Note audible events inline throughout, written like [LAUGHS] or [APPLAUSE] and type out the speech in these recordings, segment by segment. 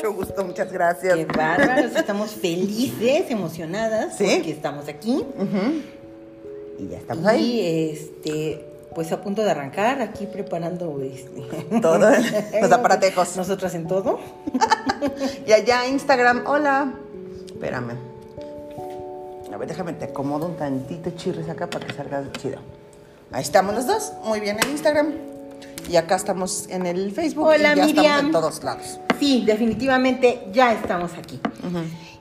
Mucho gusto, muchas gracias. Qué bárbaros, estamos felices, emocionadas ¿Sí? porque estamos aquí. Y ya estamos ahí. Y este, pues a punto de arrancar, aquí preparando este, [LAUGHS] Todo, los aparatejos. Nosotras en todo. [LAUGHS] Y allá Instagram, hola. Espérame. A ver, déjame, te acomodo un tantito chirris acá para que salga chido. Ahí estamos los dos, muy bien en Instagram. Y acá estamos en el Facebook. Hola, y ya Miriam. estamos en todos lados. Sí, definitivamente ya estamos aquí.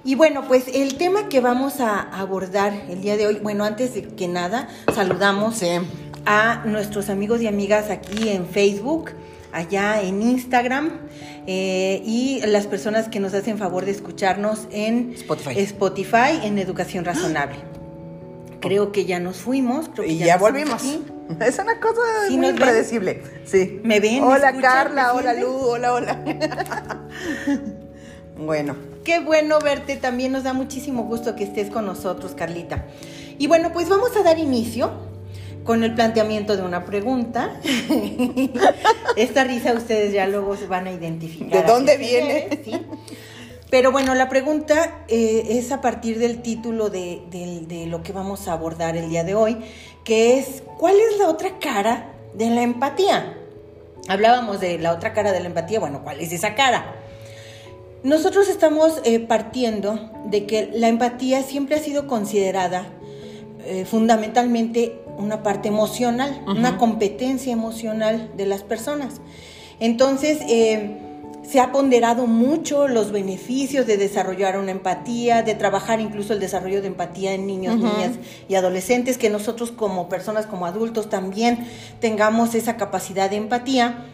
Y bueno, pues el tema que vamos a abordar el día de hoy, bueno, antes de que nada, saludamos Sí. a nuestros amigos y amigas aquí en Facebook, allá en Instagram, eh, y las personas que nos hacen favor de escucharnos en Spotify. Spotify, en Educación Razonable. Creo que ya nos fuimos. Creo que Y ya, volvimos. aquí. [LAUGHS] Es una cosa Sí, muy ven. impredecible. Sí. ¿Me ven? ¿Me Hola, escuchan? Carla. ¿Me Hola? Lu. Hola, hola. [LAUGHS] bueno. Qué bueno verte, también nos da muchísimo gusto que estés con nosotros, Carlita. Y bueno, pues vamos a dar inicio con el planteamiento de una pregunta. [LAUGHS] Esta risa ustedes ya luego se van a identificar. ¿De dónde viene? ¿sí? Pero bueno, la pregunta eh, es a partir del título de, de lo que vamos a abordar el día de hoy, que es ¿cuál es la otra cara de la empatía? Hablábamos de la otra cara de la empatía, bueno, ¿cuál es esa cara? Nosotros estamos eh, partiendo de que la empatía siempre ha sido considerada eh, fundamentalmente una parte emocional, una competencia emocional de las personas. Entonces, eh, se ha ponderado mucho los beneficios de desarrollar una empatía, de trabajar incluso el desarrollo de empatía en niños, niñas y adolescentes, que nosotros como personas, como adultos también tengamos esa capacidad de empatía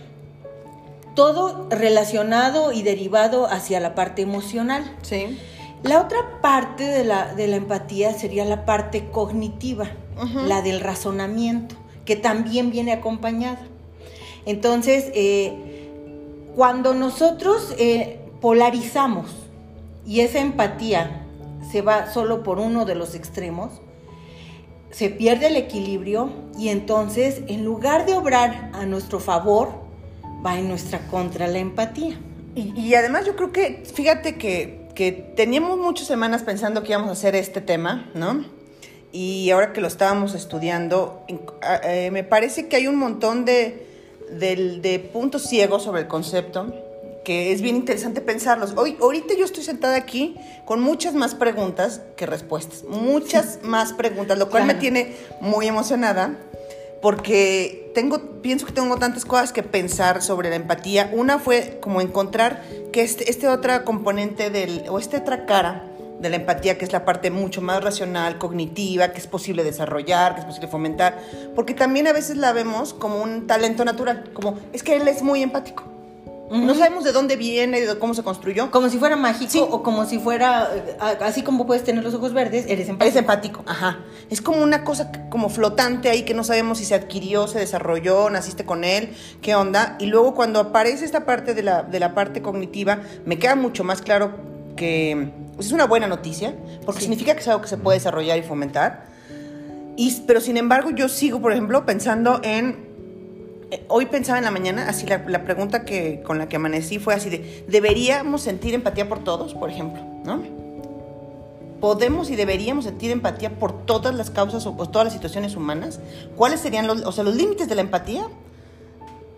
todo relacionado y derivado hacia la parte emocional. Sí. La otra parte de la, de la empatía sería la parte cognitiva, la del razonamiento, que también viene acompañada. Entonces, eh, cuando nosotros eh, polarizamos y esa empatía se va solo por uno de los extremos, se pierde el equilibrio y entonces en lugar de obrar a nuestro favor, va en nuestra contra la empatía. Y, además yo creo que, fíjate que, que teníamos muchas semanas pensando que íbamos a hacer este tema, ¿no? Y ahora que lo estábamos estudiando, eh, me parece que hay un montón de, del- de puntos ciegos sobre el concepto que es bien interesante pensarlos. Hoy, ahorita yo estoy sentada aquí con muchas más preguntas que respuestas, muchas más preguntas, lo cual me tiene muy emocionada porque tengo, pienso que tengo tantas cosas que pensar sobre la empatía. Una fue como encontrar que este, este otra componente del, o esta otra cara de la empatía, que es la parte mucho más racional, cognitiva, que es posible desarrollar, que es posible fomentar, porque también a veces la vemos como un talento natural, como es que él es muy empático. No sabemos de dónde viene, de cómo se construyó. Como si fuera mágico Sí. o como si fuera, eh, a- así como puedes tener los ojos verdes, eres empático. Es empático, ajá. Es como una cosa como flotante ahí que no sabemos si se adquirió, se desarrolló, naciste con él, qué onda. Y luego cuando aparece esta parte de la, de la parte cognitiva, me queda mucho más claro que es una buena noticia, porque Sí. significa que es algo que se puede desarrollar y fomentar. Y, pero sin embargo, yo sigo, por ejemplo, pensando en eh, Hoy pensaba en la mañana, así la, la pregunta que con la que amanecí fue así de, ¿deberíamos sentir empatía por todos, por ejemplo? ¿No? podemos y deberíamos sentir empatía por todas las causas o por todas las situaciones humanas. ¿Cuáles serían los, o sea, los límites de la empatía?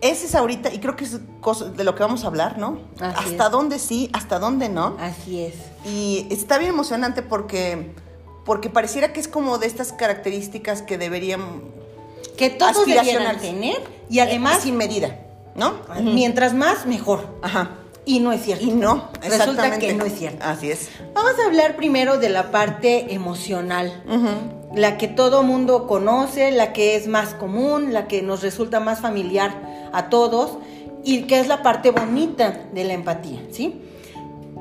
Ese es ahorita, y creo que es cosa de lo que vamos a hablar, ¿no? Así hasta es. dónde sí, hasta dónde no. Así es. Y está bien emocionante porque, porque pareciera que es como de estas características que deberían... Que todos Aspiracionales. tener y además, Sin medida, ¿no? mientras más, mejor. Ajá. Y no es cierto. Y no, Resulta exactamente. que no es cierto. Así es. Vamos a hablar primero de la parte emocional, la que todo mundo conoce, la que es más común, la que nos resulta más familiar a todos y que es la parte bonita de la empatía, ¿sí?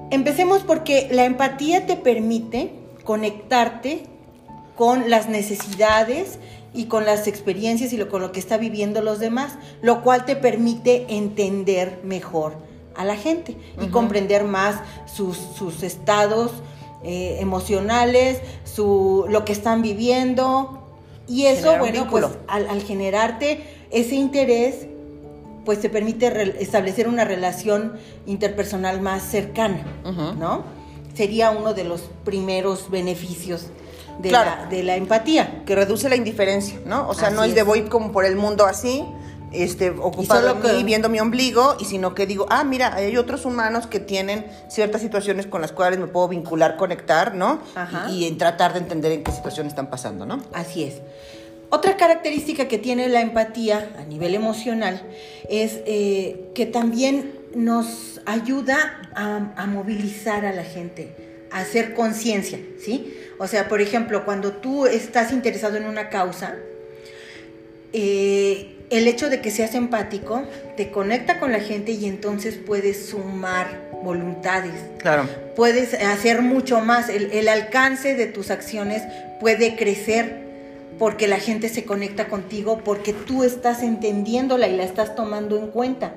Empecemos porque la empatía te permite conectarte con las necesidades y con las experiencias y lo, con lo que está viviendo los demás, lo cual te permite entender mejor a la gente y comprender más sus, sus estados eh, emocionales, su, lo que están viviendo. Y eso, Generar bueno, pues al, al generarte ese interés, pues te permite re- establecer una relación interpersonal más cercana. ¿no? Sería uno de los primeros beneficios de, Claro. la, de la empatía. que reduce la indiferencia, ¿no? O sea, no es de voy como por el mundo así, este, ocupado mí, que- viendo mi ombligo, y sino que digo, ah, mira, hay otros humanos que tienen ciertas situaciones con las cuales me puedo vincular, conectar, ¿no? Ajá. Y, y en tratar de entender en qué situación están pasando, ¿no? Así es. Otra característica que tiene la empatía a nivel emocional es eh, que también nos ayuda a, a movilizar a la gente, a hacer conciencia, ¿sí? O sea, por ejemplo, cuando tú estás interesado en una causa, eh, el hecho de que seas empático te conecta con la gente y entonces puedes sumar voluntades, Claro. puedes hacer mucho más. El, el alcance de tus acciones puede crecer porque la gente se conecta contigo, porque tú estás entendiéndola y la estás tomando en cuenta.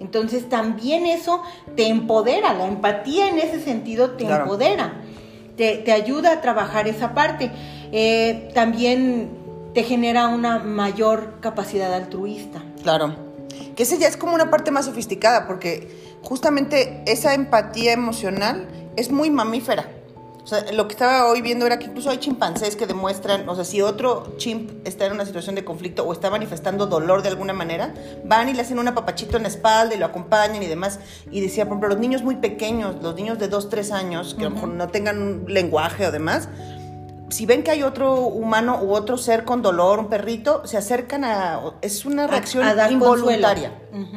Entonces también eso te empodera, la empatía en ese sentido te Claro. empodera, te, te ayuda a trabajar esa parte. Eh, también te genera una mayor capacidad altruista. Claro. Que esa ya es como una parte más sofisticada, porque justamente esa empatía emocional es muy mamífera. O sea, lo que estaba hoy viendo era que incluso hay chimpancés que demuestran, o sea, si otro chimp está en una situación de conflicto o está manifestando dolor de alguna manera, van y le hacen un apapachito en la espalda y lo acompañan y demás. Y decía, por ejemplo, los niños muy pequeños, los niños de 2, 3 años, que a lo mejor no tengan un lenguaje o demás, si ven que hay otro humano u otro ser con dolor, un perrito, se acercan a... Es una reacción a involuntaria.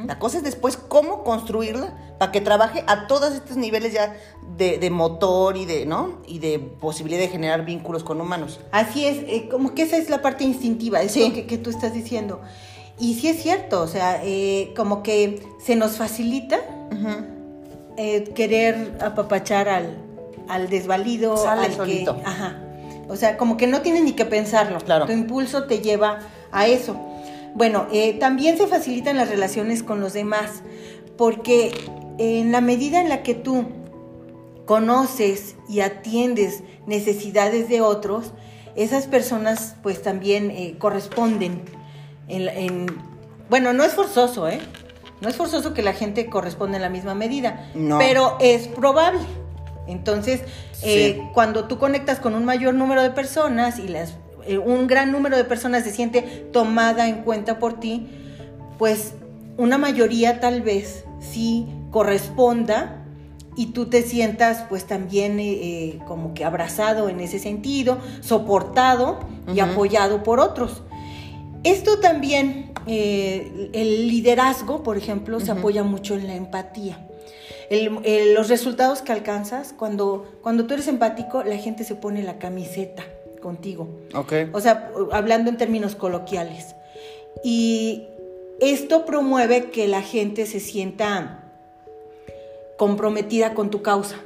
La cosa es después cómo construirla para que trabaje a todos estos niveles ya de, de motor y de, ¿no? Y de posibilidad de generar vínculos con humanos. Así es, eh, como que esa es la parte instintiva, es Sí. lo que, que tú estás diciendo. Y sí es cierto, o sea, eh, como que se nos facilita eh, querer apapachar al, al desvalido, Sale al solito. que... Ajá. O sea, como que no tienes ni que pensarlo. Claro. Tu impulso te lleva a eso. Bueno, eh, también se facilitan las relaciones con los demás, porque en la medida en la que tú conoces y atiendes necesidades de otros, esas personas pues también eh, corresponden. En, en- bueno, no es forzoso, ¿eh? No es forzoso que la gente corresponda en la misma medida, No. pero es probable. Entonces, eh, cuando tú conectas con un mayor número de personas y las, eh, un gran número de personas se siente tomada en cuenta por ti, pues una mayoría tal vez sí corresponda y tú te sientas pues también eh, como que abrazado en ese sentido, soportado y apoyado por otros. Esto también, el liderazgo, por ejemplo, se apoya mucho en la empatía. El- el- los resultados que alcanzas, cuando, cuando tú eres empático, la gente se pone la camiseta contigo. Ok. O sea, hablando en términos coloquiales. Y esto promueve que la gente se sienta comprometida con tu causa.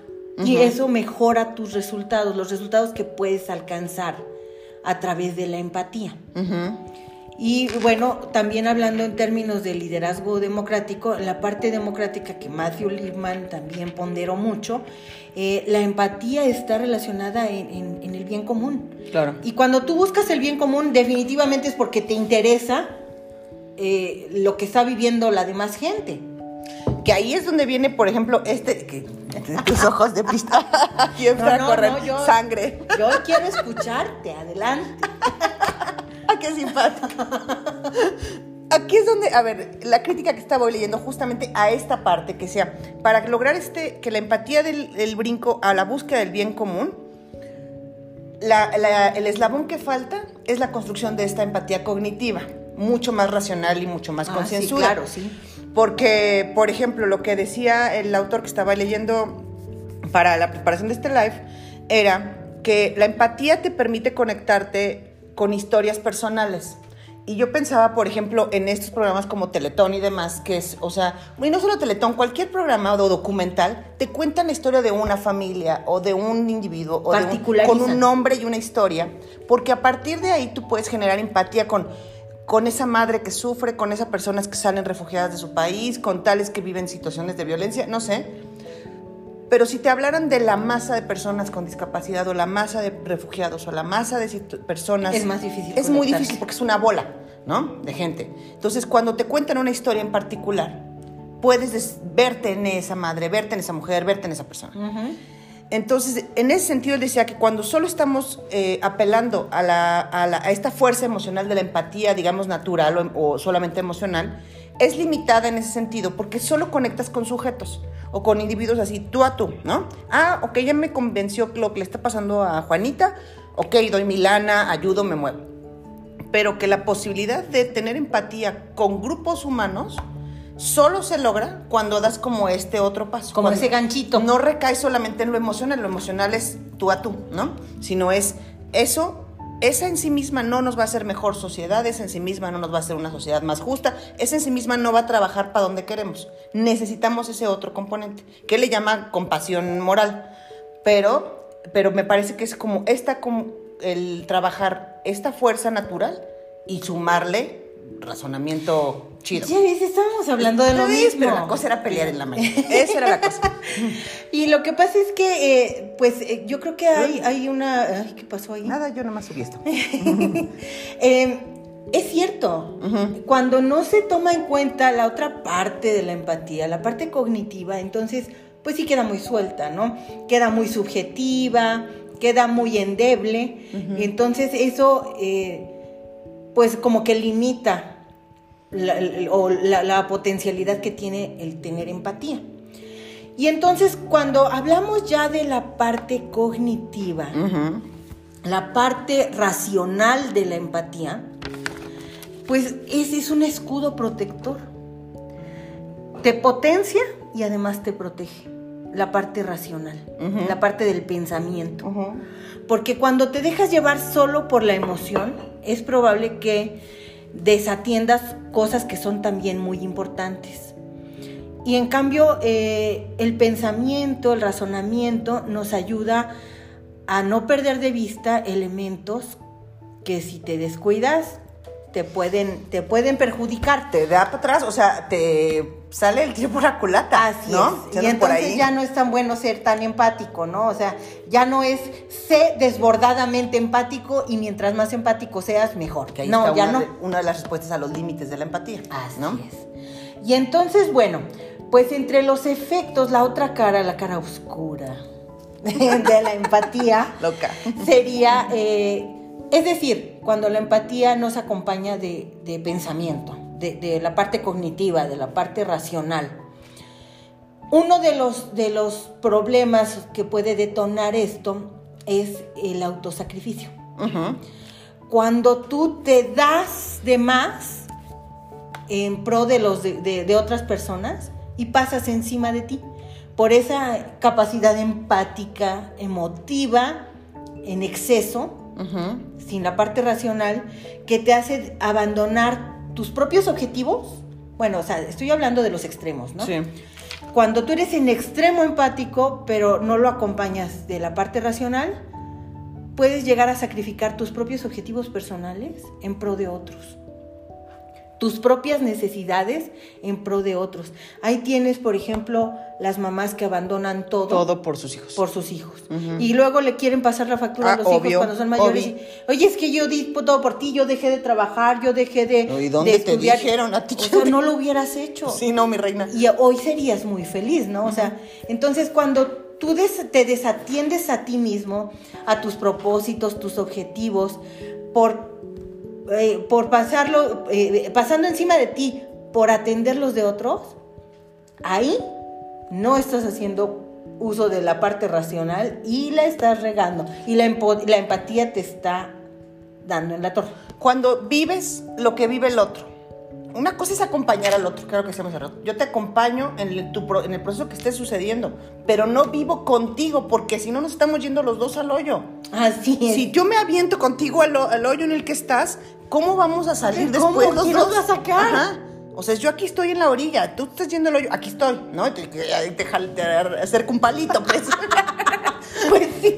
Y eso mejora tus resultados, los resultados que puedes alcanzar a través de la empatía. Y bueno, también hablando en términos de liderazgo democrático, la parte democrática que Matthew Lipman también ponderó mucho, eh, la empatía está relacionada en, en- en el bien común. Claro. Y cuando tú buscas el bien común, definitivamente es porque te interesa eh, lo que está viviendo la demás gente. Que ahí es donde viene, por ejemplo, este... Que, tus ojos de pista. Empieza [LAUGHS] No, a no, correr no, yo- sangre. Yo quiero escucharte, adelante. ¡Ah, qué simpático! Aquí es donde, a ver, la crítica que estaba leyendo justamente a esta parte, que sea, para lograr este, que la empatía del, del brinco a la búsqueda del bien común, la- la- el eslabón que falta es la construcción de esta empatía cognitiva, mucho más racional y mucho más Ah, sí, claro, sí. Porque, por ejemplo, lo que decía el autor que estaba leyendo para la preparación de este live era que la empatía te permite conectarte con historias personales. Y yo pensaba, por ejemplo, en estos programas como Teletón y demás, que es, o sea, y no solo Teletón, cualquier programa o documental te cuenta la historia de una familia o de un individuo o de un- con un nombre y una historia, porque a partir de ahí tú puedes generar empatía con, con esa madre que sufre, con esas personas que salen refugiadas de su país, con tales que viven situaciones de violencia, no sé. Pero si te hablaran de la masa de personas con discapacidad o la masa de refugiados o la masa de personas... Es más difícil Es muy difícil porque es una bola. ¿no? De gente. Entonces, cuando te cuentan una historia en particular, puedes des- verte en esa madre, verte en esa mujer, verte en esa persona. Entonces, en ese sentido, él decía que cuando solo estamos eh, apelando a, la- a la- a esta fuerza emocional de la empatía, digamos natural o, o solamente emocional, es limitada en ese sentido, porque solo conectas con sujetos o con individuos así, tú a tú, ¿no? Ah, ok, ya me convenció lo que le está pasando a Juanita, ok, doy mi lana, ayudo, me muevo. Pero que la posibilidad de tener empatía con grupos humanos solo se logra cuando das como este otro paso. Como Cuando ese ganchito. No recae solamente en lo emocional, lo emocional es tú a tú, ¿no? Sino es eso, esa en sí misma no nos va a hacer mejor sociedad, esa en sí misma no nos va a hacer una sociedad más justa, esa en sí misma no va a trabajar para donde queremos. Necesitamos ese otro componente, que le llama compasión moral. Pero, pero me parece que es como esta, como el trabajar esta fuerza natural y sumarle razonamiento chido. Ya ves, estábamos hablando de lo mismo. Pero la cosa era pelear en la mañana. [LAUGHS] Esa era la cosa. [LAUGHS] Y lo que pasa es que, eh, pues, eh, yo creo que hay, hay una... Ay, ¿Qué pasó ahí? Nada, yo nomás subí esto. [LAUGHS] Eh, es cierto, cuando no se toma en cuenta la otra parte de la empatía, la parte cognitiva, entonces, pues sí queda muy suelta, ¿no? Queda muy subjetiva, queda muy endeble, entonces eso, eh, pues como que limita la, o la- la potencialidad que tiene el tener empatía. Y entonces cuando hablamos ya de la parte cognitiva, la parte racional de la empatía, pues ese es un escudo protector. Te potencia y además te protege. La parte racional, la parte del pensamiento. Porque cuando te dejas llevar solo por la emoción, es probable que desatiendas cosas que son también muy importantes. Y en cambio, eh, el pensamiento, el razonamiento nos ayuda a no perder de vista elementos que si te descuidas te pueden, te pueden perjudicar. Te da para atrás, o sea, te sale el tiro por la culata. Así ¿no? es. Y entonces ya no es tan bueno ser tan empático, ¿no? O sea, ya no es sé desbordadamente empático y mientras más empático seas, mejor. Que ahí no, está ya una, no. de, una de las respuestas a los límites de la empatía. Así ¿no? es. Y entonces, bueno, pues entre los efectos, la otra cara, la cara oscura [LAUGHS] de la empatía, Loca. sería, eh, es decir, cuando la empatía nos acompaña de, de pensamiento, de, de la parte cognitiva, de la parte racional. Uno de los, de los problemas que puede detonar esto es el autosacrificio. Ujú. Cuando tú te das de más en pro de, los de otras personas y pasas encima de ti por esa capacidad empática, emotiva, en exceso, Sin la parte racional, que te hace abandonar tus propios objetivos. Bueno, o sea, estoy hablando de los extremos, ¿no? Sí. Cuando tú eres en extremo empático, pero no lo acompañas de la parte racional, puedes llegar a sacrificar tus propios objetivos personales en pro de otros. Tus propias necesidades en pro de otros. Ahí tienes, por ejemplo, las mamás que abandonan todo, Todo por sus hijos. por sus hijos. Y luego le quieren pasar la factura Ah, a los hijos cuando son mayores. y, Oye, es que yo di todo por ti, yo dejé de trabajar, yo dejé de, ¿Y dónde de te estudiar. dijeron a ti O sea, no lo hubieras hecho. Sí, no, mi reina. Y hoy serías muy feliz, ¿no? O sea, entonces cuando tú des- te desatiendes a ti mismo, a tus propósitos, tus objetivos, por, eh, por pasarlo, eh, pasando encima de ti, por atender los de otros, ahí no estás haciendo uso de la parte racional y la estás regando. Y la, la empatía te está dando en la torre. Cuando vives lo que vive el otro. Una cosa es acompañar al otro, creo que se me cerró. Yo te acompaño en el, tu en el proceso que esté sucediendo, pero no vivo contigo, porque si no nos estamos yendo los dos al hoyo. Así es. Si yo me aviento contigo al, al hoyo en el que estás, ¿cómo vamos a salir ¿Cómo? después los ¿Quién dos? a sacar? Ajá. O sea, yo aquí estoy en la orilla, tú estás yendo al hoyo, aquí estoy, ¿no? Te, te, te, acerco un palito, pues. [LAUGHS] Pues sí,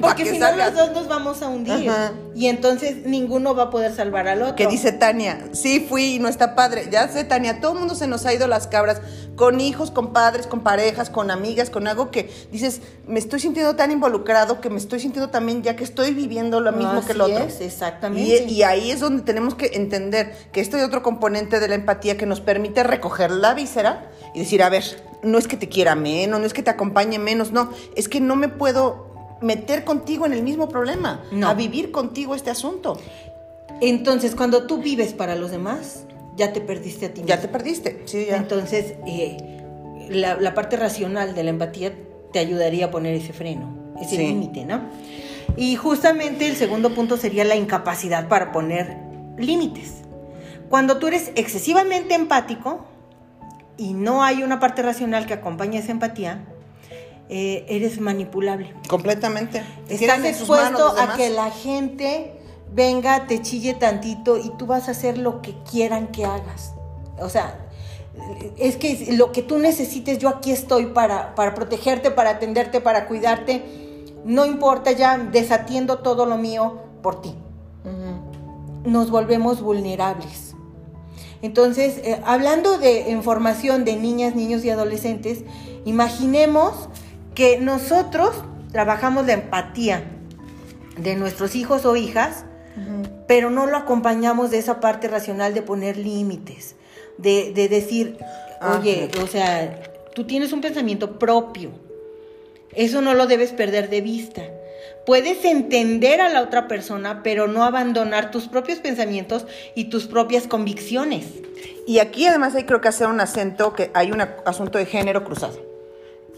porque que si no los dos nos vamos a hundir. Ajá. Y entonces ninguno va a poder salvar al otro. Que dice Tania, sí fui y no está padre. Ya sé, Tania, todo el mundo se nos ha ido las cabras, con hijos, con padres, con parejas, con amigas, con algo que dices, me estoy sintiendo tan involucrado que me estoy sintiendo también ya que estoy viviendo lo mismo que el otro. es, exactamente. Y, y ahí es donde tenemos que entender que este es otro componente de la empatía que nos permite recoger la víscera y decir, a ver, no es que te quiera menos, no es que te acompañe menos, no, es que no me puedo meter contigo en el mismo problema, No. a vivir contigo este asunto. Entonces, cuando tú vives para los demás, ya te perdiste a ti mismo. Ya te perdiste, sí, ya. Entonces, eh, la, la parte racional de la empatía te ayudaría a poner ese freno, ese Sí. límite, ¿no? Y justamente el segundo punto sería la incapacidad para poner límites. Cuando tú eres excesivamente empático y no hay una parte racional que acompañe esa empatía, eh, eres manipulable. Completamente. Estás expuesto a que la gente venga, te chille tantito y tú vas a hacer lo que quieran que hagas. O sea, es que lo que tú necesites, yo aquí estoy para, para protegerte, para atenderte, para cuidarte. No importa, ya desatiendo todo lo mío por ti. Nos volvemos vulnerables. Entonces, eh, hablando de información de niñas, niños y adolescentes, imaginemos que nosotros trabajamos la empatía de nuestros hijos o hijas, pero no lo acompañamos de esa parte racional de poner límites, de, de decir, Ajá. oye, o sea, tú tienes un pensamiento propio, eso no lo debes perder de vista. Puedes entender a la otra persona, pero no abandonar tus propios pensamientos y tus propias convicciones. Y aquí además hay creo que hacer un acento que hay un asunto de género cruzado.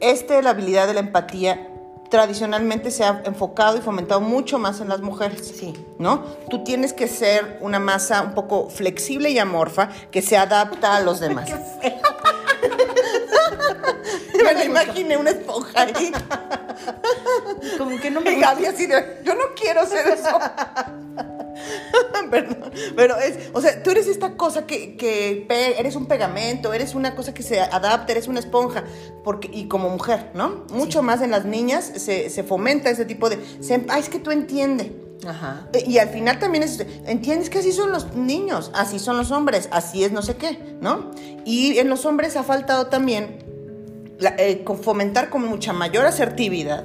Este, la habilidad de la empatía, tradicionalmente se ha enfocado y fomentado mucho más en las mujeres. Sí. ¿No? Tú tienes que ser una masa un poco flexible y amorfa que se adapta a los [LAUGHS] demás. [LAUGHS] Me lo imaginé una esponja ahí. [LAUGHS] Como que no me Y Gaby así de, yo no quiero ser eso. [LAUGHS] Perdón, pero es, o sea, tú eres esta cosa que, que eres un pegamento, eres una cosa que se adapta, eres una esponja, porque, y como mujer, ¿no? Mucho más en las niñas se, se fomenta ese tipo de, se, ay, es que tú entiendes. Ajá. Eh, Y al final también es, entiendes que así son los niños, así son los hombres, así es no sé qué, ¿no? Y en los hombres ha faltado también la- eh, fomentar con mucha mayor asertividad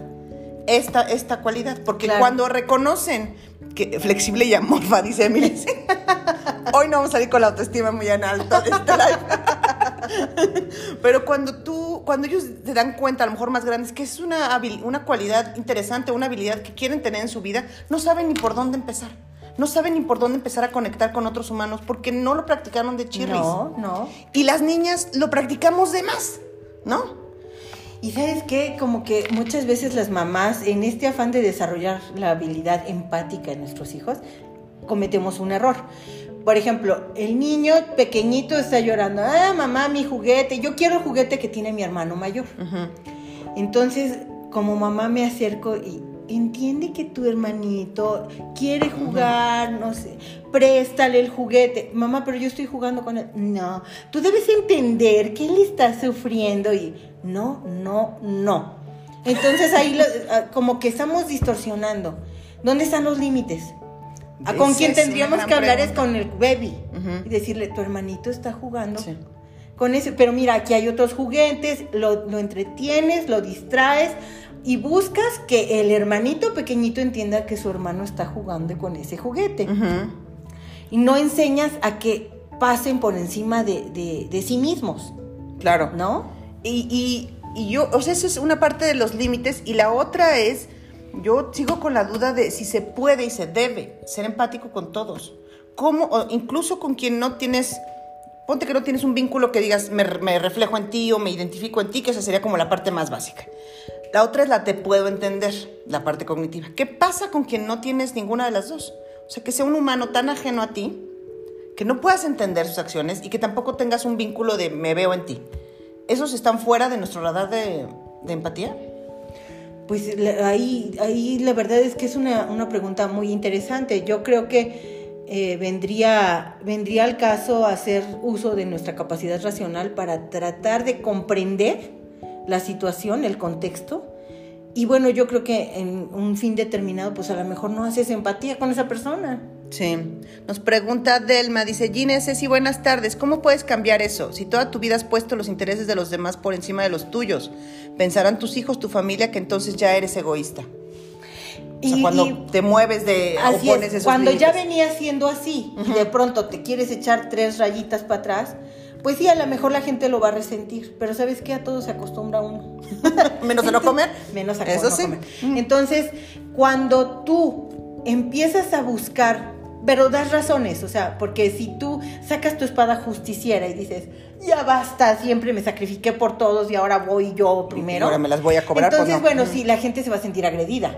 esta, esta cualidad, porque Claro. cuando reconocen que flexible y amorfa, dice Emily, [LAUGHS] hoy no vamos a salir con la autoestima muy en alto de este live. [LAUGHS] Pero cuando tú, cuando ellos se dan cuenta, a lo mejor más grandes, que es una, habil- una cualidad interesante, una habilidad que quieren tener en su vida, no saben ni por dónde empezar. No saben ni por dónde empezar a conectar con otros humanos porque no lo practicaron de chirris. No, no. Y las niñas lo practicamos de más, ¿no? Y sabes qué, como que muchas veces las mamás, en este afán de desarrollar la habilidad empática en nuestros hijos, cometemos un error. Por ejemplo, el niño pequeñito está llorando, ah, mamá, mi juguete, yo quiero el juguete que tiene mi hermano mayor. Entonces, como mamá me acerco y entiende que tu hermanito quiere jugar, no sé, préstale el juguete. Mamá, pero yo estoy jugando con él. No, tú debes entender que él está sufriendo y no, no, no. Entonces ahí lo- ah, como que estamos distorsionando. ¿Dónde están los límites? ¿A con es una tendríamos que hablar es pregunta. con el baby Ujú. y decirle, tu hermanito está jugando Sí. con ese, pero mira, aquí hay otros juguetes, lo, lo entretienes, lo distraes y buscas que el hermanito pequeñito entienda que su hermano está jugando con ese juguete. Y no enseñas a que pasen por encima de, de- de sí mismos, Claro. ¿no? Y, y- y yo, o sea, eso es una parte de los límites. Y la otra es, yo sigo con la duda de si se puede y se debe ser empático con todos. ¿Cómo? O incluso con quien no tienes, ponte que no tienes un vínculo que digas, me, me reflejo en ti o me identifico en ti, que esa sería como la parte más básica. La otra es la te puedo entender, la parte cognitiva. ¿Qué pasa con quien no tienes ninguna de las dos? O sea, que sea un humano tan ajeno a ti que no puedas entender sus acciones y que tampoco tengas un vínculo de me veo en ti. ¿Esos están fuera de nuestro radar de, empatía? Pues ahí, ahí la verdad es que es una, una pregunta muy interesante. Yo creo que eh, vendría, vendría al caso hacer uso de nuestra capacidad racional para tratar de comprender la situación, el contexto, Y bueno, yo creo que en un fin determinado, pues a lo mejor no haces empatía con esa persona. Sí. Nos pregunta Delma, dice, Gine, Ceci, buenas tardes. ¿Cómo puedes cambiar eso? Si toda tu vida has puesto los intereses de los demás por encima de los tuyos, pensarán tus hijos, tu familia, que entonces ya eres egoísta. O sea, Y- cuando y- te mueves de o Así pones es, esos cuando ya venía siendo así y de pronto te quieres echar tres rayitas para atrás, pues sí, a lo mejor la gente lo va a resentir, pero ¿sabes qué? A todo se acostumbra uno. [LAUGHS] Menos de no comer. Menos a Eso no sí. comer. Entonces, cuando tú empiezas a buscar, pero das razones, o sea, porque si tú sacas tu espada justiciera y dices, ya basta, siempre me sacrifiqué por todos y ahora voy yo primero. ahora me las voy a cobrar, pues Entonces, no. bueno, sí, la gente se va a sentir agredida.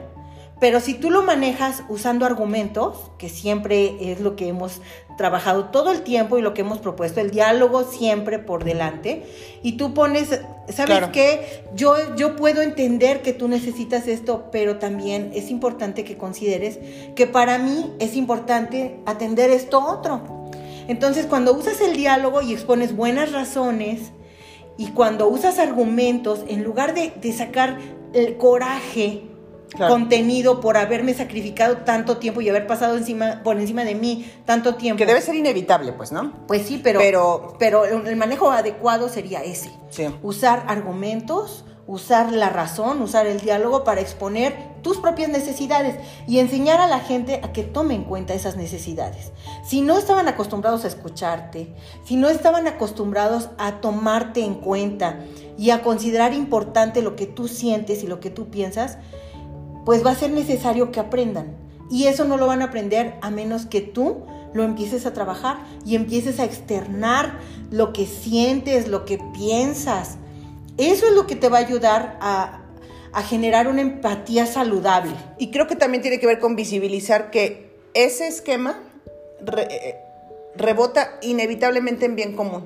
Pero si tú lo manejas usando argumentos, que siempre es lo que hemos trabajado todo el tiempo y lo que hemos propuesto, el diálogo siempre por delante, y tú pones, ¿sabes Claro. qué? Yo, yo puedo entender que tú necesitas esto, pero también es importante que consideres que para mí es importante atender esto otro. Entonces, cuando usas el diálogo y expones buenas razones, y cuando usas argumentos, en lugar de, de sacar el coraje Claro. contenido por haberme sacrificado tanto tiempo y haber pasado encima, por encima de mí tanto tiempo. Que debe ser inevitable, pues, ¿no? Pues sí, pero, Pero- pero, el manejo adecuado sería ese. Sí. Usar argumentos, usar la razón, usar el diálogo para exponer tus propias necesidades y enseñar a la gente a que tome en cuenta esas necesidades. Si no estaban acostumbrados a escucharte, si no estaban acostumbrados a tomarte en cuenta y a considerar importante lo que tú sientes y lo que tú piensas, pues va a ser necesario que aprendan. Y eso no lo van a aprender a menos que tú lo empieces a trabajar y empieces a externar lo que sientes, lo que piensas. Eso es lo que te va a ayudar a, a generar una empatía saludable. Y creo que también tiene que ver con visibilizar que ese esquema re- eh, rebota inevitablemente en bien común.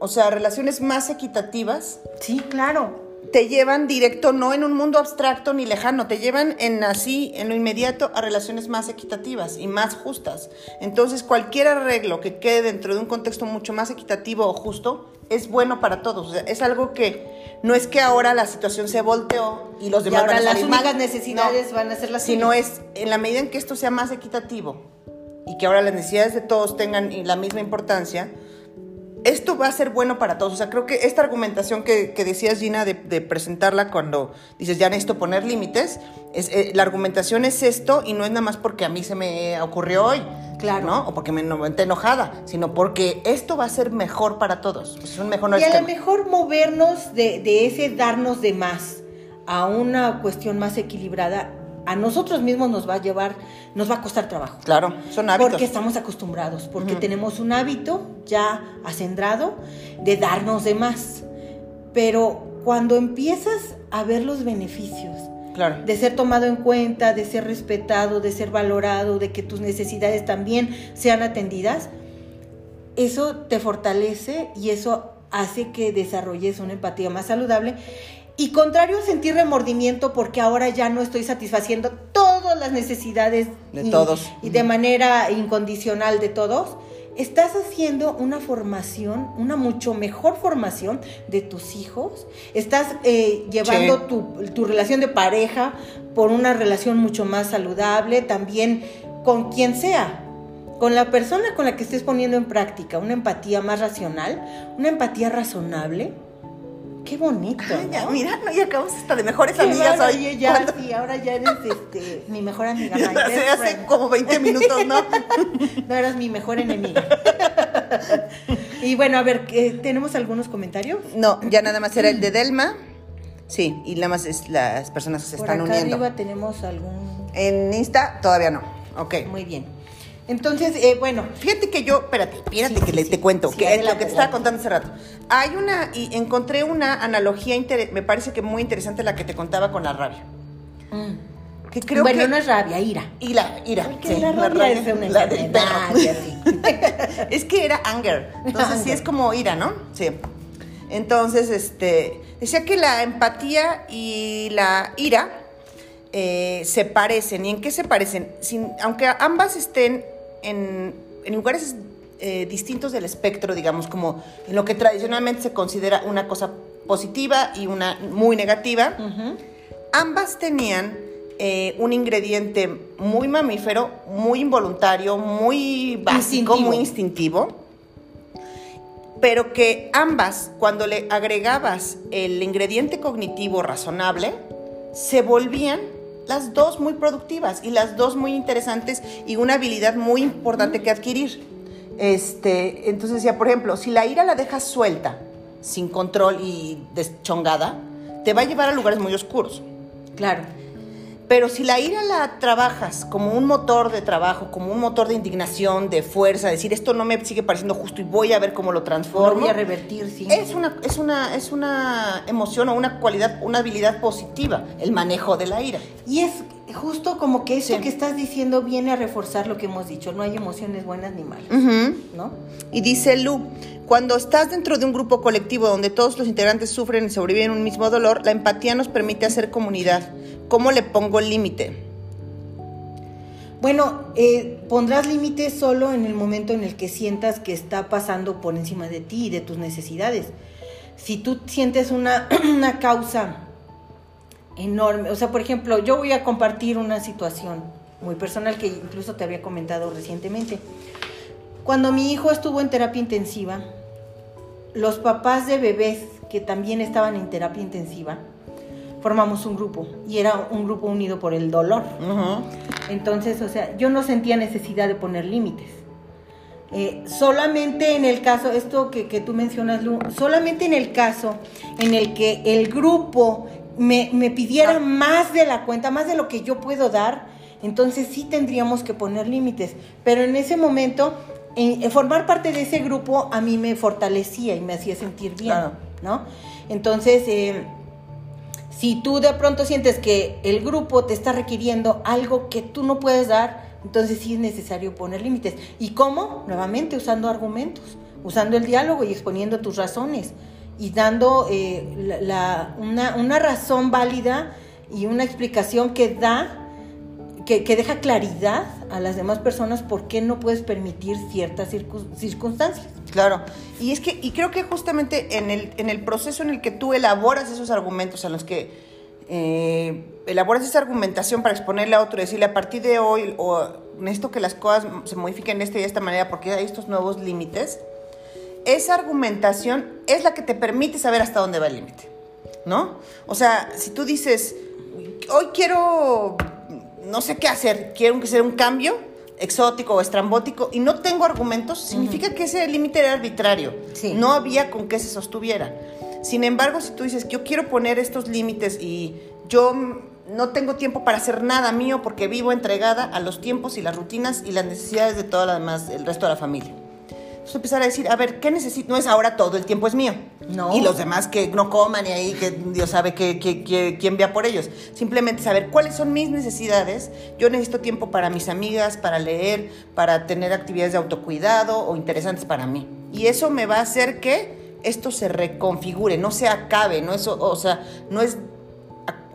O sea, relaciones más equitativas Sí, claro. Te llevan directo, no en un mundo abstracto ni lejano, te llevan en así, en lo inmediato, a relaciones más equitativas y más justas. Entonces, cualquier arreglo que quede dentro de un contexto mucho más equitativo o justo es bueno para todos. O sea, es algo que no es que ahora la situación se volteó y los Y demás ahora van a las únicas mal. necesidades No, van a ser las sino es en la medida en que esto sea más equitativo y que ahora las necesidades de todos tengan la misma importancia, esto va a ser bueno para todos. O sea, creo que esta argumentación que, que decías, Gina, de, de presentarla cuando dices ya necesito poner límites, es, eh, la argumentación es esto y no es nada más porque a mí se me ocurrió hoy. Claro. ¿no? O porque me no, esté enojada, sino porque esto va a ser mejor para todos. Es un mejor Y a lo mejor movernos de, de ese darnos de más a una cuestión más equilibrada, a nosotros mismos nos va a llevar, nos va a costar trabajo. Claro, son hábitos. Porque estamos acostumbrados, porque tenemos un hábito ya acendrado de darnos de más. Pero cuando empiezas a ver los beneficios, Claro. de ser tomado en cuenta, de ser respetado, de ser valorado, de que tus necesidades también sean atendidas, eso te fortalece y eso hace que desarrolles una empatía más saludable. Y contrario a sentir remordimiento porque ahora ya no estoy satisfaciendo todas las necesidades De y- todos. y de manera incondicional de todos, estás haciendo una formación, una mucho mejor formación de tus hijos, estás eh, llevando Sí. tu, tu relación de pareja por una relación mucho más saludable, también con quien sea, con la persona con la que estés poniendo en práctica una empatía más racional, una empatía razonable. Qué bonito. Ya, ¿no? mira, no, y acabamos hasta de mejores amigas bárbaro, hoy. oye, ya, Cuando- sí, ahora ya eres este, mi mejor amiga. [LAUGHS] my hace, best hace friend. como 20 minutos, ¿no? [LAUGHS] No eras mi mejor enemiga. [LAUGHS] y bueno, a ver, ¿qué- ¿tenemos algunos comentarios? No, ya nada más era el de Delma. Sí, y nada más es las personas que se Por están acá uniendo. arriba tenemos algún... En Insta todavía no. Ok. Muy bien. Entonces, eh, bueno, Fíjate que yo, espérate, espérate Sí, que sí, le, sí. te cuento, Sí, que es lo adelante, que te estaba adelante. contando hace rato. Hay una, y encontré una analogía, me parece que muy interesante la que te contaba con la rabia. Que creo bueno, que... no es rabia, ira. Y la ira. Porque sí, la rabia es una la [LAUGHS] [LAUGHS] es que era anger. Entonces sí Anger. es como ira, ¿no? Sí. Entonces, este, decía que la empatía y la ira eh, se parecen. ¿Y en qué se parecen? Sin, aunque ambas estén en, en lugares eh, distintos del espectro, digamos, como en lo que tradicionalmente se considera una cosa positiva y una muy negativa, ambas tenían eh, un ingrediente muy mamífero, muy involuntario, muy básico, Instintivo. muy instintivo, pero que ambas, cuando le agregabas el ingrediente cognitivo razonable, se volvían las dos muy productivas y las dos muy interesantes y una habilidad muy importante que adquirir. Este, entonces decía, por ejemplo, si la ira la dejas suelta, sin control y deschongada, te va a llevar a lugares muy oscuros. Claro. Pero si la ira la trabajas como un motor de trabajo, como un motor de indignación, de fuerza, decir esto no me sigue pareciendo justo y voy a ver cómo lo Lo transformo. voy a revertir, sí. Es una, es, una, es una emoción o una cualidad, una habilidad positiva, el manejo de la ira. Y es justo como que esto Sí. que estás diciendo viene a reforzar lo que hemos dicho. No hay emociones buenas ni malas, ¿no? Y dice Lu, cuando estás dentro de un grupo colectivo donde todos los integrantes sufren y sobreviven un mismo dolor, la empatía nos permite hacer comunidad. ¿Cómo le pongo el límite? Bueno, eh, pondrás límites solo en el momento en el que sientas que está pasando por encima de ti y de tus necesidades. Si tú sientes una, [CLEARS THROAT] una causa enorme, o sea, por ejemplo, yo voy a compartir una situación muy personal que incluso te había comentado recientemente. Cuando mi hijo estuvo en terapia intensiva, los papás de bebés que también estaban en terapia intensiva, formamos un grupo y era un grupo unido por el dolor. Entonces, o sea, yo no sentía necesidad de poner límites. Eh, solamente en el caso, esto que, que tú mencionas, Lu, solamente en el caso en el que el grupo me, me pidiera Ah. más de la cuenta, más de lo que yo puedo dar, entonces sí tendríamos que poner límites. Pero en ese momento, en- en formar parte de ese grupo a mí me fortalecía y me hacía sentir bien, Claro. ¿no? Entonces, eh, si tú de pronto sientes que el grupo te está requiriendo algo que tú no puedes dar, entonces sí es necesario poner límites. ¿Y cómo? Nuevamente usando argumentos, usando el diálogo y exponiendo tus razones y dando eh, una, razón válida y una explicación que da, que, deja claridad a las demás personas por qué no puedes permitir ciertas circun- circunstancias. Claro, y es que, y creo que justamente en el, en el proceso en el que tú elaboras esos argumentos, en los que eh, elaboras esa argumentación para exponerle a otro, decirle a partir de hoy, o necesito que las cosas se modifiquen de esta y esta manera porque hay estos nuevos límites, esa argumentación es la que te permite saber hasta dónde va el límite, ¿no? O sea, si tú dices, hoy quiero, no sé qué hacer, quiero que sea un cambio exótico o estrambótico y no tengo argumentos, significa que ese límite era arbitrario, Sí. no había con qué se sostuviera. Sin embargo, si tú dices, yo quiero poner estos límites y yo no tengo tiempo para hacer nada mío porque vivo entregada a los tiempos y las rutinas y las necesidades de todo lo demás, el resto de la familia. Entonces empezar a decir, a ver, ¿qué necesito? No es ahora todo el tiempo es mío. No. Y los demás que no coman y ahí que Dios sabe que, que- que- quién vea por ellos. Simplemente saber cuáles son mis necesidades. Yo necesito tiempo para mis amigas, para leer, para tener actividades de autocuidado o interesantes para mí. Y eso me va a hacer que esto se reconfigure, no se acabe, no es, o sea, no es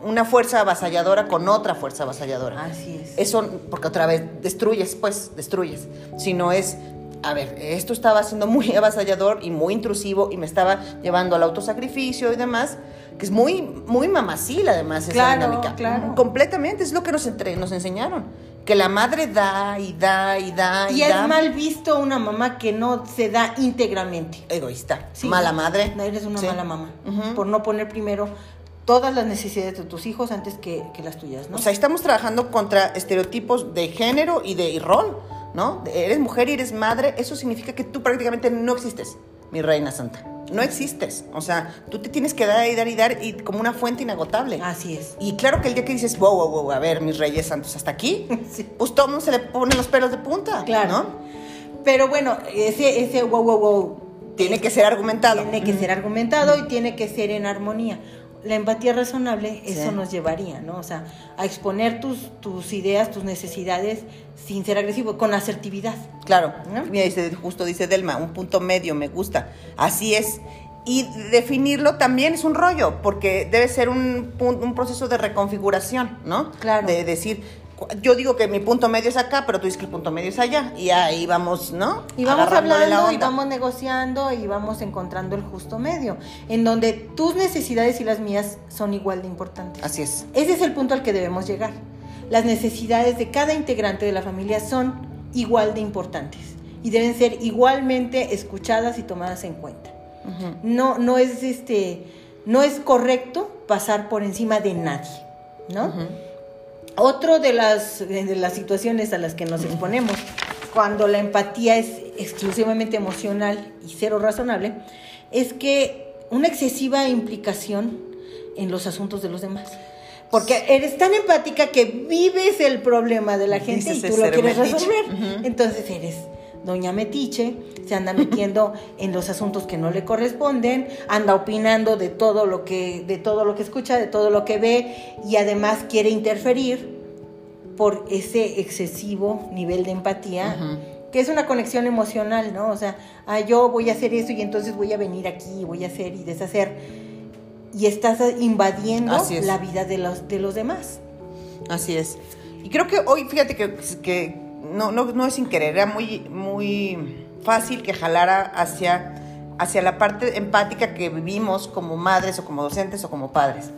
una fuerza avasalladora con otra fuerza avasalladora. Así es. Eso, porque otra vez destruyes, pues, destruyes. Si no es, a ver, esto estaba siendo muy [LAUGHS] avasallador y muy intrusivo y me estaba llevando al autosacrificio y demás, que es muy, muy mamacil además esa Claro, dinámica. claro. Completamente, es lo que nos, entre, nos enseñaron. Que la madre da y da y da y, Y es da. mal visto una mamá que no se da íntegramente. Egoísta. Sí. Mala madre. No, eres una Sí. mala mamá. Ujú. Por no poner primero todas las necesidades de tus hijos antes que, que las tuyas, ¿no? O sea, estamos trabajando contra estereotipos de género y de y rol, ¿no? Eres mujer y eres madre, eso significa que tú prácticamente no existes, mi reina santa. No existes. O sea, tú te tienes que dar y dar y dar y como una fuente inagotable. Así es. Y claro que el día que dices, wow, wow, wow, a ver, mis reyes santos, hasta aquí, [LAUGHS] Sí. pues todo mundo se le ponen los pelos de punta, Claro. ¿no? Pero bueno, ese, ese wow, wow, wow. Tiene que ser argumentado. Tiene que ser argumentado y tiene que ser en armonía. La empatía razonable, Sí. eso nos llevaría, ¿no? O sea, a exponer tus, tus ideas, tus necesidades sin ser agresivo, con asertividad. Claro, ¿No? mira, dice, justo dice Delma, un punto medio, me gusta. Así es. Y definirlo también es un rollo, porque debe ser un, un proceso de reconfiguración, ¿no? Claro. De decir, yo digo que mi punto medio es acá, pero tú dices que el punto medio es allá. Y ahí vamos, ¿no? Y vamos hablando y vamos negociando y vamos encontrando el justo medio, en donde tus necesidades y las mías son igual de importantes. Así es. Ese es el punto al que debemos llegar. Las necesidades de cada integrante de la familia son igual de importantes y deben ser igualmente escuchadas y tomadas en cuenta. No, no es este, no es correcto pasar por encima de nadie, ¿no? Otro de las, de las situaciones a las que nos exponemos cuando la empatía es exclusivamente emocional y cero razonable, es que una excesiva implicación en los asuntos de los demás. Porque eres tan empática que vives el problema de la gente Dices y tú lo quieres resolver. Entonces eres doña Metiche, se anda [LAUGHS] metiendo en los asuntos que no le corresponden, anda opinando de todo lo que de todo lo que escucha, de todo lo que ve y además quiere interferir por ese excesivo nivel de empatía, que es una conexión emocional, ¿no? O sea, ah, yo voy a hacer eso y entonces voy a venir aquí, voy a hacer y deshacer y estás invadiendo es. la vida de los de los demás. Así es. Y creo que hoy, fíjate que, que no, no, no es sin querer, era muy, muy fácil que jalara hacia, hacia la parte empática que vivimos como madres o como docentes o como padres.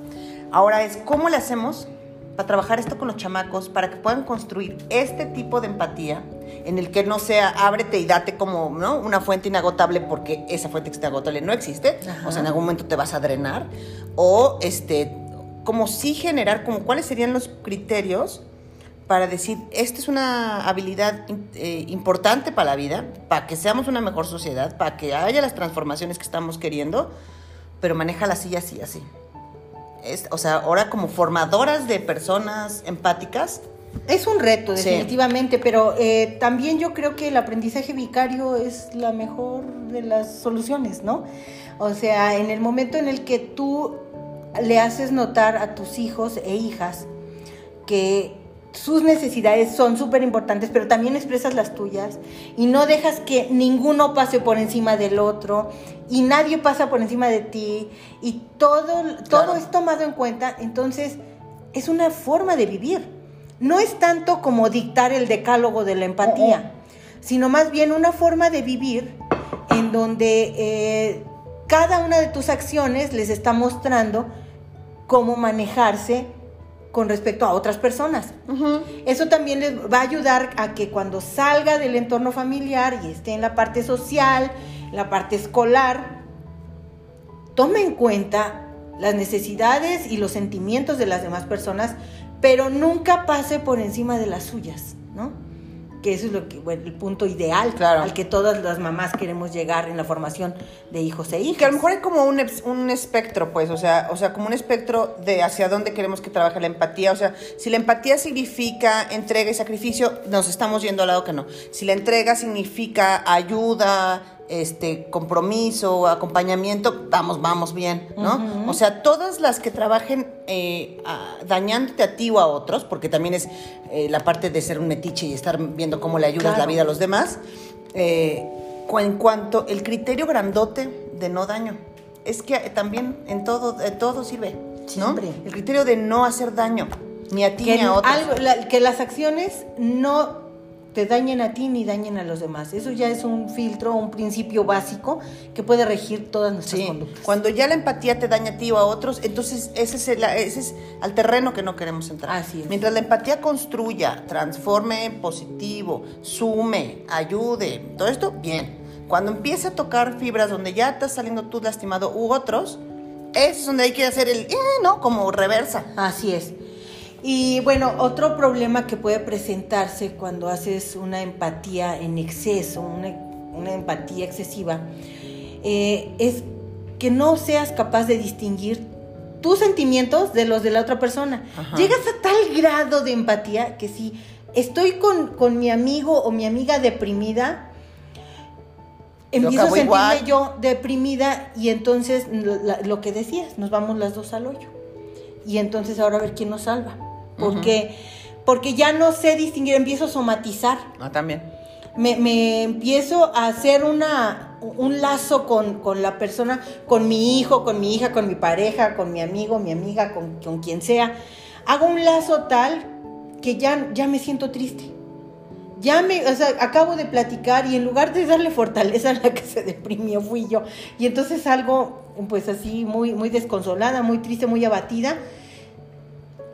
Ahora es, ¿cómo le hacemos para trabajar esto con los chamacos para que puedan construir este tipo de empatía en el que no sea ábrete y date como ¿no? una fuente inagotable porque esa fuente que está agotable no existe, Ajá. o sea, en algún momento te vas a drenar, o este, como sí generar, como cuáles serían los criterios para decir, esta es una habilidad eh, importante para la vida, para que seamos una mejor sociedad, para que haya las transformaciones que estamos queriendo, pero manéjala así, así, así. Es, o sea, ahora como formadoras de personas empáticas, Es un reto, Sí. definitivamente, pero eh, también yo creo que el aprendizaje vicario es la mejor de las soluciones, ¿no? O sea, en el momento en el que tú le haces notar a tus hijos e hijas que sus necesidades son súper importantes, pero también expresas las tuyas y no dejas que ninguno pase por encima del otro y nadie pasa por encima de ti y todo, todo es tomado en cuenta, entonces es una forma de vivir. No es tanto como dictar el decálogo de la empatía, sino más bien una forma de vivir en donde eh, cada una de tus acciones les está mostrando cómo manejarse con respecto a otras personas. Eso también les va a ayudar a que cuando salga del entorno familiar y esté en la parte social, la parte escolar, tome en cuenta las necesidades y los sentimientos de las demás personas, pero nunca pase por encima de las suyas. Que eso es lo que, bueno, el punto ideal Claro. al que todas las mamás queremos llegar en la formación de hijos e hijas. que a lo mejor hay como un, un espectro, pues, o sea, o sea, como un espectro de hacia dónde queremos que trabaje la empatía. O sea, si la empatía significa entrega y sacrificio, nos estamos yendo al lado que no. Si la entrega significa ayuda, este, compromiso, acompañamiento, vamos, vamos bien, ¿no? O sea, todas las que trabajen eh, a- dañándote a ti o a otros, porque también es eh, la parte de ser un metiche y estar viendo cómo le ayudas Claro. la vida a los demás, eh, en cuanto el criterio grandote de no daño, es que también en todo, en todo sirve, ¿no? El criterio de no hacer daño, ni a ti que, ni a otros. algo- la- que las acciones no te dañen a ti ni dañen a los demás. Eso ya es un filtro, un principio básico que puede regir todas nuestras Sí, conductas. cuando ya la empatía te daña a ti o a otros, entonces ese es, el, ese es al terreno que no queremos entrar. Así es. Mientras la empatía construya, transforme en positivo, sume, ayude, todo esto, bien. Cuando empieza a tocar fibras donde ya estás saliendo tú lastimado u otros, eso es donde hay que hacer el, eh, ¿no? Como reversa. Así es. Y bueno, otro problema que puede presentarse cuando haces una empatía en exceso, una, una empatía excesiva, eh, es que no seas capaz de distinguir tus sentimientos de los de la otra persona. Ajá. Llegas a tal grado de empatía que si estoy con, con mi amigo o mi amiga deprimida, empiezo a sentirme igual. yo deprimida y entonces lo, la- lo que decías, nos vamos las dos al hoyo. Y entonces ahora a ver quién nos salva. Porque, porque ya no sé distinguir, empiezo a somatizar. Ah, también. Me, me empiezo a hacer una, un lazo con, con la persona, con mi hijo, con mi hija, con mi pareja, con mi amigo, mi amiga, con, con quien sea. Hago un lazo tal que ya, ya me siento triste. Ya me, o sea, acabo de platicar y en lugar de darle fortaleza a la que se deprimió fui yo. Y entonces algo, pues así, muy, muy desconsolada, muy triste, muy abatida.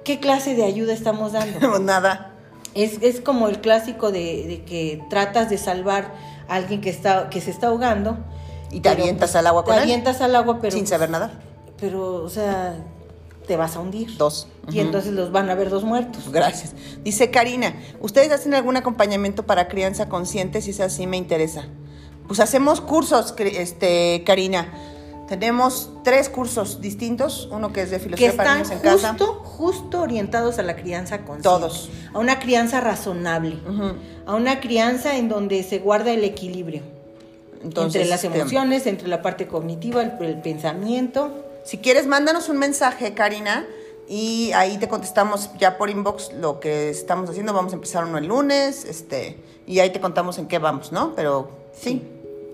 ¿Qué clase de ayuda estamos dando? [LAUGHS] Nada. Es, es como el clásico de, de que tratas de salvar a alguien que, está, que se está ahogando. Y te avientas al agua con Te él. avientas al agua, pero... sin saber nada. Pero, o sea, te vas a hundir. Dos. Y entonces los van a ver dos muertos. Gracias. Dice Karina, ¿ustedes hacen algún acompañamiento para crianza consciente? Si es así, me interesa. Pues hacemos cursos, este, Karina. Tenemos tres cursos distintos, uno que es de Que filosofía para niños en casa. justo, justo orientados a la crianza consciente. Todos. A una crianza razonable. A una crianza en donde se guarda el equilibrio. Entonces, entre las este, emociones, entre la parte cognitiva, el, el pensamiento. Si quieres, mándanos un mensaje, Karina, y ahí te contestamos ya por inbox lo que estamos haciendo. Vamos a empezar uno el lunes, este, y ahí te contamos en qué vamos, ¿no? Pero sí,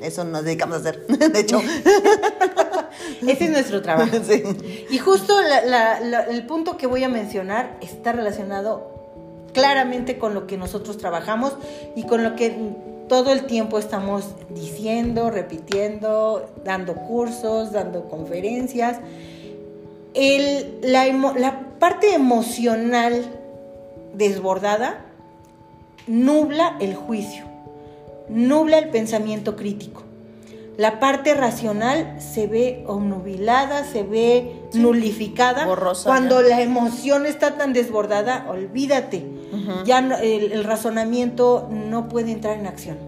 eso nos dedicamos a hacer. [LAUGHS] De hecho, [LAUGHS] Ese es nuestro trabajo. sí. Y justo la- la- la- el punto que voy a mencionar está relacionado claramente con lo que nosotros trabajamos y con lo que todo el tiempo estamos diciendo, repitiendo, dando cursos, dando conferencias. El- la, emo- la parte emocional desbordada nubla el juicio, nubla el pensamiento crítico. La parte racional se ve obnubilada, se ve nulificada. borrosa, Cuando ya. la emoción está tan desbordada, olvídate. Ya no- el, el razonamiento no puede entrar en acción.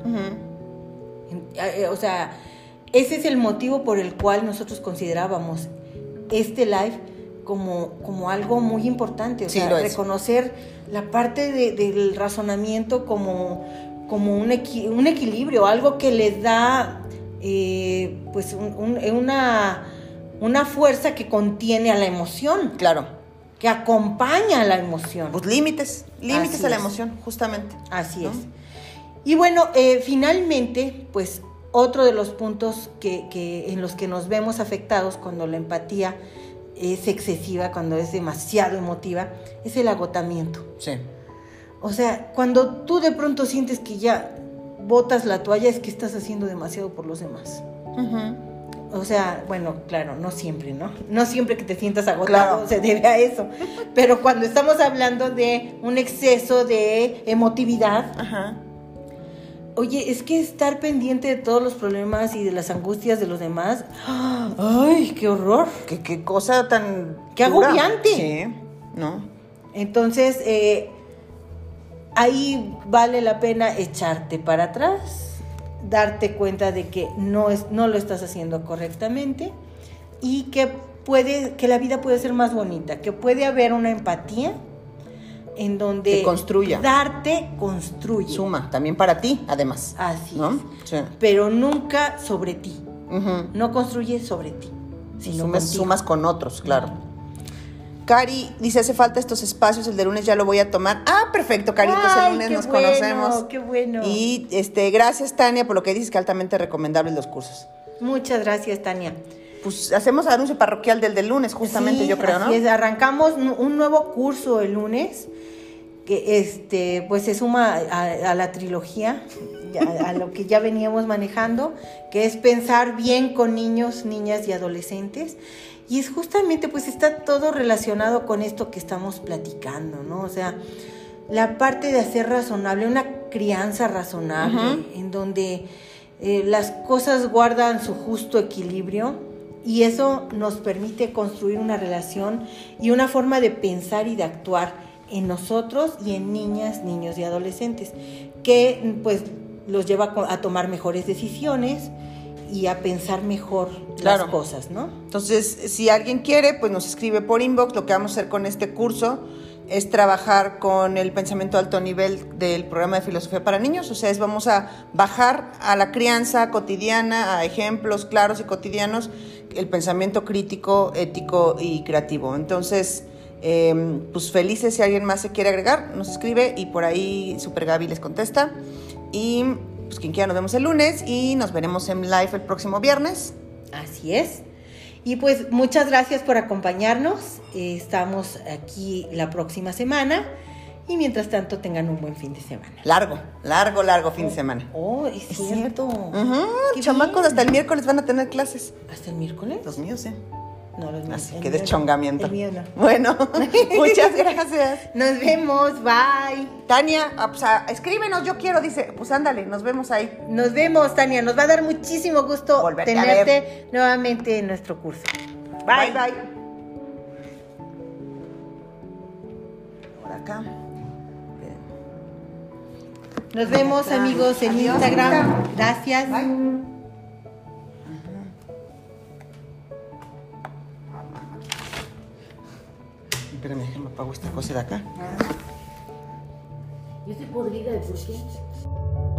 En- eh, O sea, ese es el motivo por el cual nosotros considerábamos este live como, como algo muy importante. O Sí, sea, reconocer la parte de- del razonamiento como, como un, equi- un equilibrio, algo que les da eh, pues un- un- una, una fuerza que contiene a la emoción, Claro. que acompaña a la emoción. Pues límites, límites Así a la es. emoción, justamente. Así ¿no? es. Y bueno, eh, finalmente, pues otro de los puntos que, que- en los que nos vemos afectados cuando la empatía es excesiva, cuando es demasiado emotiva, es el agotamiento. Sí. O sea, cuando tú de pronto sientes que ya botas la toalla, es que estás haciendo demasiado por los demás. O sea, bueno, claro, no siempre, ¿no? No siempre que te sientas agotado Claro. se debe a eso. Pero cuando estamos hablando de un exceso de emotividad, Ajá. Oye, es que estar pendiente de todos los problemas y de las angustias de los demás, ¡ay, qué horror! ¿Qué, qué cosa tan... ¡Qué dura. agobiante! Sí, ¿no? Entonces, eh, ahí vale la pena echarte para atrás, darte cuenta de que no, es, no lo estás haciendo correctamente y que, puede, que la vida puede ser más bonita, que puede haber una empatía en donde Que construya. darte construye. Suma, también para ti, además. Así ¿No? es. Sí. Pero nunca sobre ti. No construye sobre ti, sino sumas con otros, claro. Cari dice, hace falta estos espacios, el de lunes ya lo voy a tomar. Ah, perfecto, Cari, entonces el lunes nos bueno, conocemos. qué bueno. Y este, gracias, Tania, por lo que dices que altamente recomendables los cursos. Muchas gracias, Tania. Pues hacemos anuncio parroquial del del lunes, justamente, Sí, yo creo, así ¿no? es, arrancamos un nuevo curso el lunes que este pues se suma a, a la trilogía, a lo que ya veníamos manejando, que es pensar bien con niños, niñas y adolescentes. Y es justamente, pues está todo relacionado con esto que estamos platicando, ¿no? O sea, la parte de hacer razonable, una crianza razonable, en donde eh, las cosas guardan su justo equilibrio y eso nos permite construir una relación y una forma de pensar y de actuar en nosotros y en niñas, niños y adolescentes, que pues los lleva a tomar mejores decisiones y a pensar mejor Claro. las cosas, ¿no? Entonces, si alguien quiere, pues nos escribe por inbox. Lo que vamos a hacer con este curso es trabajar con el pensamiento alto nivel del programa de filosofía para niños. O sea, es vamos a bajar a la crianza cotidiana, a ejemplos claros y cotidianos, el pensamiento crítico, ético y creativo. Entonces, eh, pues felices si alguien más se quiere agregar, nos escribe y por ahí Super Gaby les contesta. Y pues quien quiera nos vemos el lunes y nos veremos en live el próximo viernes. Así es. Y pues muchas gracias por acompañarnos. Estamos aquí la próxima semana Y mientras tanto tengan un buen fin de semana. Largo, largo, largo fin de semana. Oh, es, Es cierto. Qué chamacos, bien. hasta el miércoles van a tener clases. ¿Hasta el miércoles? Los míos, ¿eh? No, los míos. Así que mío no. deschongamiento. El mío no. [LAUGHS] Bueno, [LAUGHS] muchas gracias. Nos vemos, bye. Tania, ah, pues, ah, escríbenos, yo quiero, dice. Pues ándale, nos vemos ahí. Nos vemos, Tania. Nos va a dar muchísimo gusto Volverte tenerte nuevamente en nuestro curso. Bye, bye. Por acá. Nos vemos, amigos, en Adiós, Instagram. Gracias. Bye. Espérame, déjame apago esta cosa de acá. Yo estoy podrida de por qué.